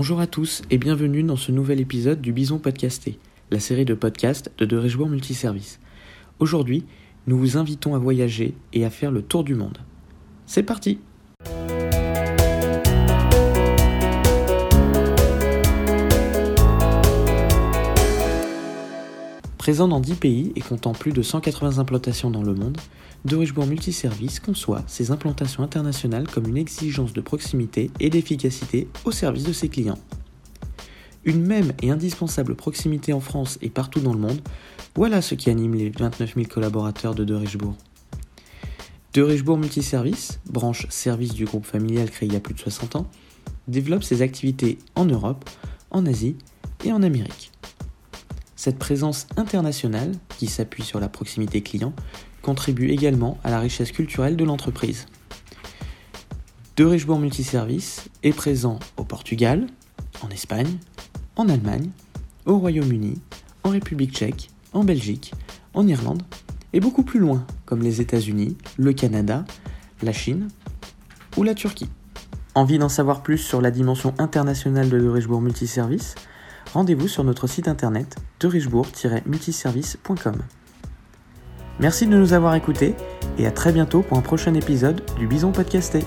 Bonjour à tous et bienvenue dans ce nouvel épisode du Bison Podcasté, la série de podcasts de De Richebourg Multiservice. Aujourd'hui, nous vous invitons à voyager et à faire le tour du monde. C'est parti Présent dans 10 pays et comptant plus de 180 implantations dans le monde, De Richebourg Multiservice conçoit ses implantations internationales comme une exigence de proximité et d'efficacité au service de ses clients. Une même et indispensable proximité en France et partout dans le monde, voilà ce qui anime les 29 000 collaborateurs de De Richebourg. De Richebourg Multiservice, branche service du groupe familial créé il y a plus de 60 ans, développe ses activités en Europe, en Asie et en Amérique. Cette présence internationale, qui s'appuie sur la proximité client, contribue également à la richesse culturelle de l'entreprise. De Richebourg Multiservice est présent au Portugal, en Espagne, en Allemagne, au Royaume-Uni, en République tchèque, en Belgique, en Irlande et beaucoup plus loin, comme les États-Unis, le Canada, la Chine ou la Turquie. Envie d'en savoir plus sur la dimension internationale de De Richebourg Multiservice rendez-vous sur notre site internet de multiservice.com. Merci de nous avoir écoutés et à très bientôt pour un prochain épisode du Bison Podcasté.